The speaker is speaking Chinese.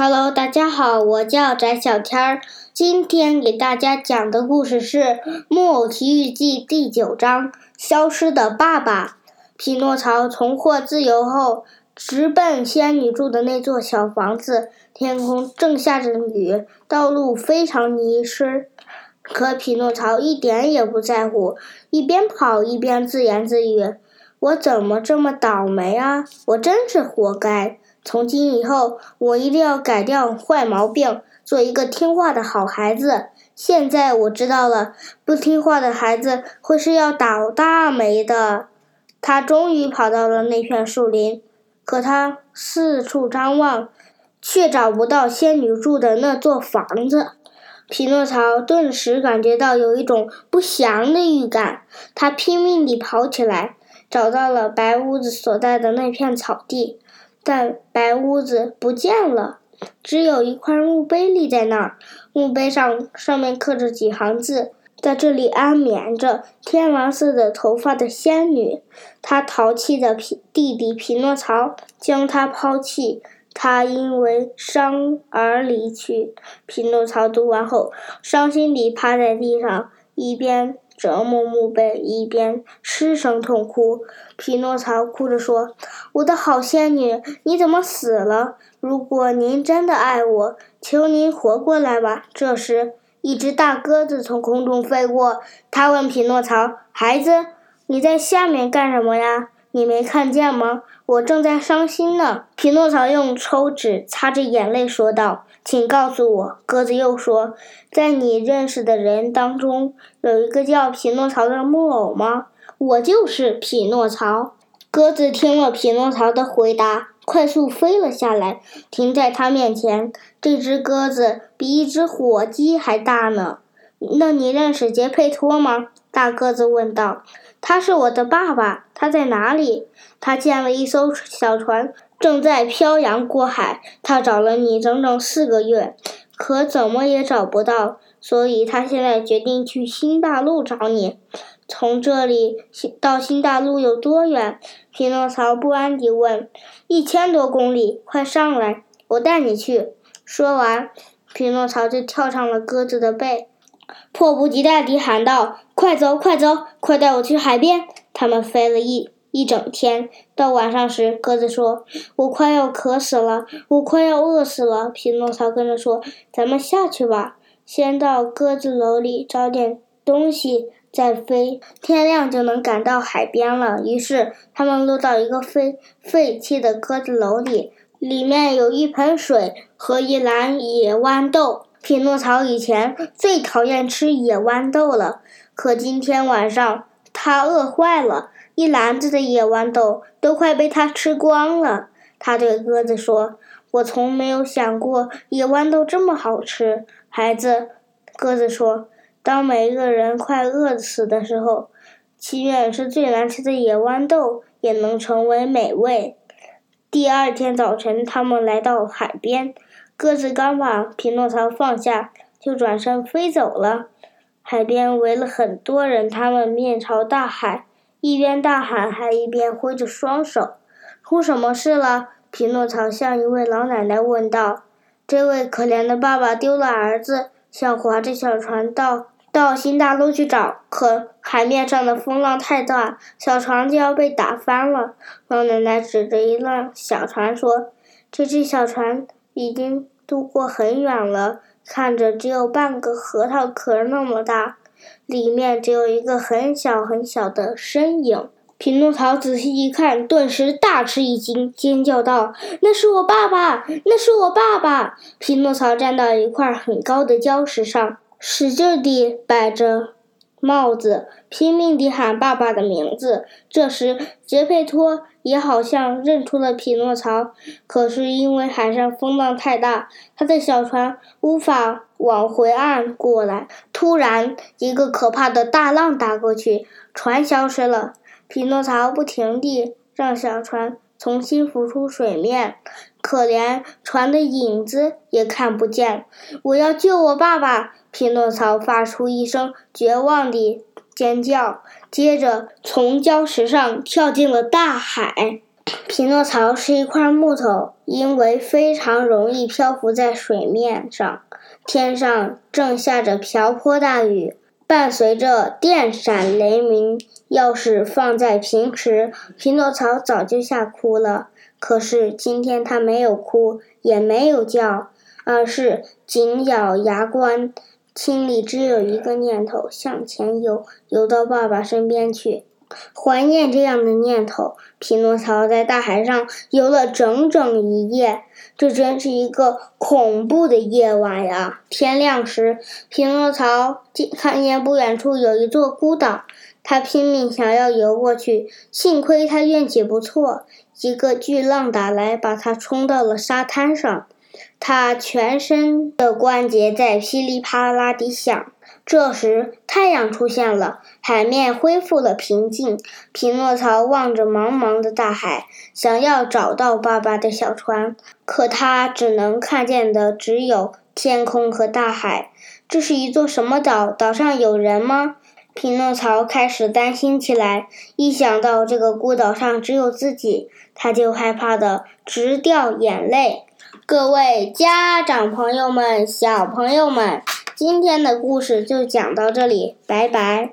Hello，大家好，我叫翟小天儿。今天给大家讲的故事是《木偶奇遇记》第九章《消失的爸爸》。匹诺曹重获自由后，直奔仙女住的那座小房子。天空正下着雨，道路非常泥湿。可匹诺曹一点也不在乎，一边跑一边自言自语：“我怎么这么倒霉啊！我真是活该！从今以后，我一定要改掉坏毛病，做一个听话的好孩子。现在我知道了，不听话的孩子会是要倒大霉的。”他终于跑到了那片树林，可他四处张望，却找不到仙女住的那座房子。匹诺曹顿时感觉到有一种不祥的预感，他拼命地跑起来，找到了白屋子所在的那片草地，但白屋子不见了，只有一块墓碑立在那儿。墓碑上上面刻着几行字。在这里安眠着天蓝色的头发的仙女，她淘气的皮弟弟匹诺曹将她抛弃，他因为伤而离去。匹诺曹读完后，伤心地趴在地上，一边折磨墓碑，一边失声痛哭。匹诺曹哭着说：“我的好仙女，你怎么死了？如果您真的爱我，求您活过来吧。”这时。一只大鸽子从空中飞过，他问匹诺曹：“孩子，你在下面干什么呀？你没看见吗？我正在伤心呢。”匹诺曹用抽纸擦着眼泪说道：“请告诉我。”鸽子又说：“在你认识的人当中，有一个叫匹诺曹的木偶吗？”“我就是匹诺曹。”鸽子听了匹诺曹的回答。快速飞了下来，停在他面前。这只鸽子比一只火鸡还大呢。那你认识杰佩托吗？大个子问道。他是我的爸爸。他在哪里？他建了一艘小船，正在漂洋过海。他找了你整整四个月，可怎么也找不到。所以他现在决定去新大陆找你。从这里到新大陆有多远？匹诺曹不安地问。一千多公里，快上来，我带你去。说完，匹诺曹就跳上了鸽子的背，迫不及待地喊道：“快走，快走，快带我去海边！”他们飞了一一整天，到晚上时，鸽子说：“我快要渴死了，我快要饿死了。”匹诺曹跟着说：“咱们下去吧，先到鸽子楼里找点东西。”再飞，天亮就能赶到海边了。于是他们落到一个废废弃的鸽子楼里，里面有一盆水和一篮野豌豆。匹诺曹以前最讨厌吃野豌豆了，可今天晚上他饿坏了，一篮子的野豌豆都快被他吃光了。他对鸽子说：“我从没有想过野豌豆这么好吃。”孩子，鸽子说。当每一个人快饿死的时候，祈愿是最难吃的野豌豆也能成为美味。第二天早晨，他们来到海边，鸽子刚把匹诺曹放下，就转身飞走了。海边围了很多人，他们面朝大海，一边大喊，还一边挥着双手。出什么事了？匹诺曹向一位老奶奶问道。这位可怜的爸爸丢了儿子，想划着小船到。到新大陆去找，可海面上的风浪太大，小船就要被打翻了。老奶奶指着一辆小船说：“这只小船已经渡过很远了，看着只有半个核桃壳那么大，里面只有一个很小很小的身影。”匹诺曹仔细一看，顿时大吃一惊，尖叫道：“那是我爸爸！那是我爸爸！”匹诺曹站到一块很高的礁石上。使劲地摆着帽子，拼命地喊爸爸的名字。这时，杰佩托也好像认出了匹诺曹，可是因为海上风浪太大，他的小船无法往回岸过来。突然，一个可怕的大浪打过去，船消失了。匹诺曹不停地让小船重新浮出水面，可连船的影子也看不见。我要救我爸爸！匹诺曹发出一声绝望的尖叫，接着从礁石上跳进了大海。匹诺曹是一块木头，因为非常容易漂浮在水面上。天上正下着瓢泼大雨，伴随着电闪雷鸣。要是放在平时，匹诺曹早就吓哭了。可是今天他没有哭，也没有叫，而是紧咬牙关，心里只有一个念头：向前游，游到爸爸身边去。怀念这样的念头，匹诺曹在大海上游了整整一夜。这真是一个恐怖的夜晚呀！天亮时，匹诺曹见看见不远处有一座孤岛，他拼命想要游过去。幸亏他运气不错，一个巨浪打来，把他冲到了沙滩上。他全身的关节在噼里啪啦地响。这时，太阳出现了，海面恢复了平静。匹诺曹望着茫茫的大海，想要找到爸爸的小船，可他只能看见的只有天空和大海。这是一座什么岛？岛上有人吗？匹诺曹开始担心起来。一想到这个孤岛上只有自己，他就害怕的直掉眼泪。各位家长朋友们、小朋友们。今天的故事就讲到这里，拜拜。